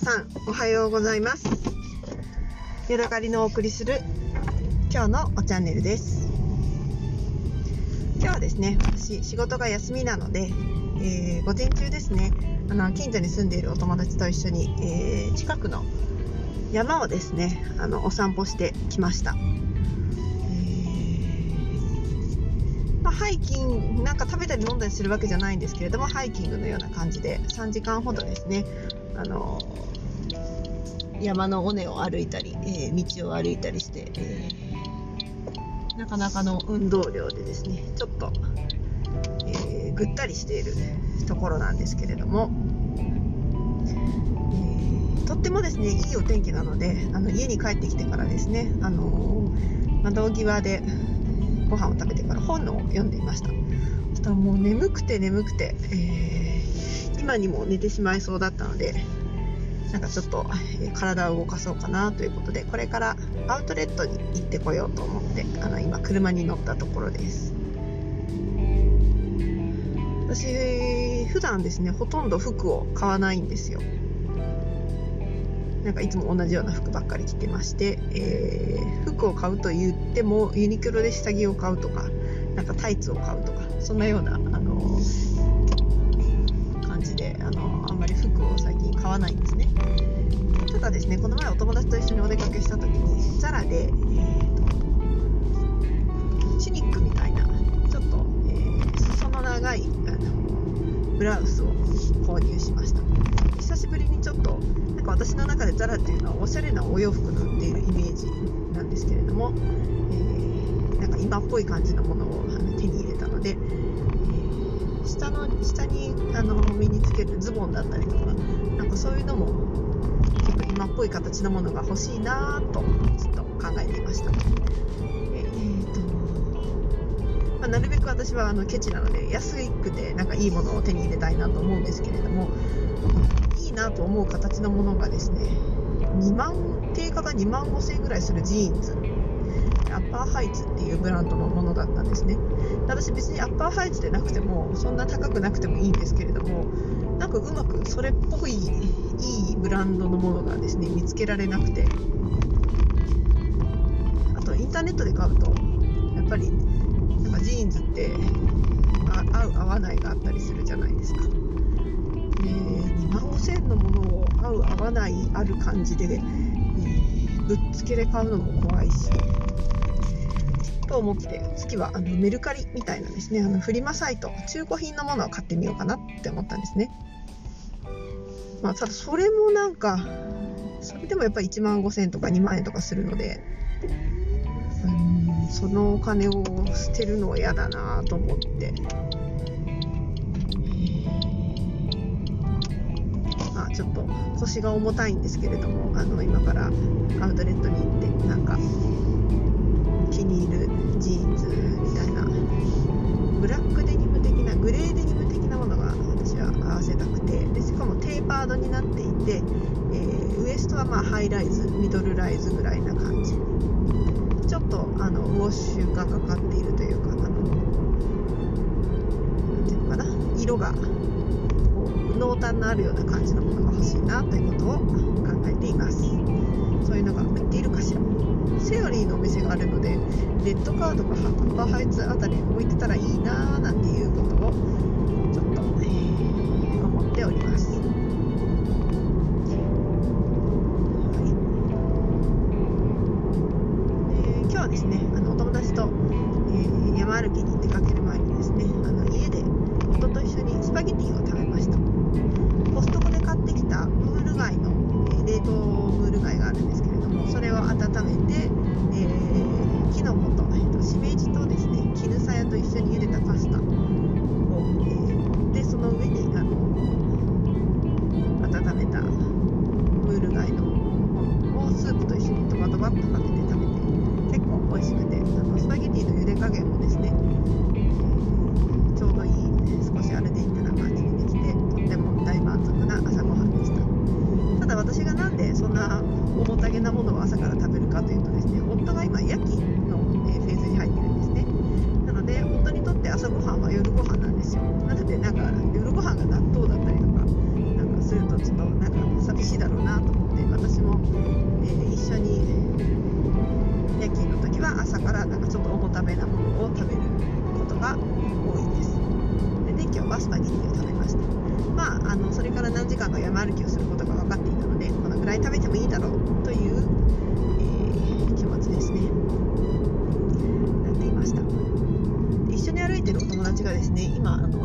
皆さんおはようございます。ヤドカリのお送りする今日のチャンネルです。今日はですね私仕事が休みなので、えー、午前中ですねあの近所に住んでいるお友達と一緒に、えー、近くの山をですねあのお散歩してきました。ま、ハイキングなんか食べたり飲んだりするわけじゃないんですけれどもハイキングのような感じで3時間ほどですねあの山の尾根を歩いたり、えー、道を歩いたりして、えー、なかなかの運動量でですねちょっと、えー、ぐったりしているところなんですけれども、えとってもですねいいお天気なのであの家に帰ってきてからですね、あの窓際でご飯を食べてから本を読んでいました。そしたらもう眠くて眠くて、え、今にも寝てしまいそうだったのでなんかちょっと、体を動かそうかなということでこれからアウトレットに行ってこようと思ってあの今車に乗ったところです。私普段ですねほとんど服を買わないんですよ。なんかいつも同じような服ばっかり着てまして、えー、服を買うと言ってもユニクロで下着を買うとかなんかタイツを買うとかそんなような、あの、感じで、あの、あんまり服を最近買わないんですね。ただですねこの前お友達と一緒にお出かけした時にザラで、えーと、チニックみたいなちょっと、えー、裾の長い、あのブラウスを購入しました。久しぶりにちょっとなんか私の中でザラっていうのはおしゃれなお洋服の売っているイメージなんですけれども、えー、なんか今っぽい感じのものを手に入れたので、下にあの身につけるズボンだったりとかなんかそういうのもちょっと今っぽい形のものが欲しいなとずっと考えていました。えーとま、なるべく私はあのケチなので安くてなんかいいものを手に入れたいなと思うんですけれどもいいなと思う形のものがですね2万定価が2万5000円ぐらいするジーンズアッパーハイツっていうブランドのものだったんですね。私別にアッパーハイツでなくてもそんな高くなくてもいいんですけれどもなんかうまくそれっぽいいいブランドのものがですね見つけられなくて。あとインターネットで買うとやっぱりなんかジーンズって合う合わないがあったりするじゃないですか。2万5000のものを合う合わないある感じで、えー、ぶっつけで買うのも怖いし。と思って次はあのメルカリみたいなですね。あのフリマサイト中古品のものを買ってみようかなって思ったんですね、まあ、ただそれもなんかそれでもやっぱり1万5000円とか2万円とかするのでうんそのお金を捨てるのは嫌だなと思って。ちょっと腰が重たいんですけれどもあの今からアウトレットにドになっていて、えー、ウエストはまあハイライズミドルライズぐらいな感じ。ちょっとあのウォッシュがかかっているというかあの何ていうのかな。色が濃淡のあるような感じのものが欲しいなということを考えています。そういうのが売っているかしら。セオリーのお店があるのでレッドカードがハッパーハイツあたりに置いてたらいいなーなんていうバドバっとかけて食べて結構美味しくてあのスパゲティの茹で加減もですね重たげなものを朝から食べるかというとですね夫が今夜勤の、えフェーズに入ってるんですね。なので夫にとって朝ごはんは夜ご飯なんですよ。なのでなんか夜ご飯が納豆だったりとかなんかするととちょっとなんか寂しいだろうなはスパゲッティを食べました。まああのそれから何時間か山歩きをすることが分かっていたのでこのぐらい食べてもいいだろうという、えー、気持ちですね。なっていました。一緒に歩いてるお友達がですね今あの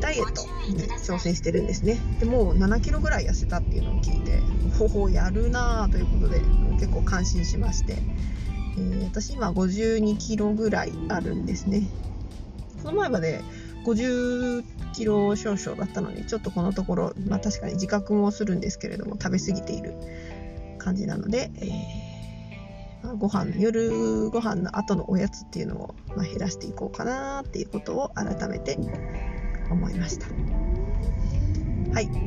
ダイエットに挑戦してるんですね。でもう7キロぐらい痩せたっていうのを聞いてほほやるなぁということで結構感心しまして、えー私今52キロぐらいあるんですねこの前まで50キロ少々だったのにちょっとこのところ、まあ、確かに自覚もするんですけれども食べ過ぎている感じなので、えーまあご飯夜ご飯の後のおやつっていうのを、まあ、減らしていこうかなっていうことを改めて思いました。はい、え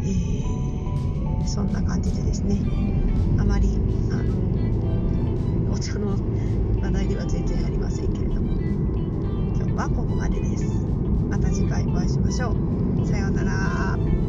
ーそんな感じでですねあまりあのお茶の話題では全然ありませんけれどもはここまでです。また次回お会いしましょう。さようなら。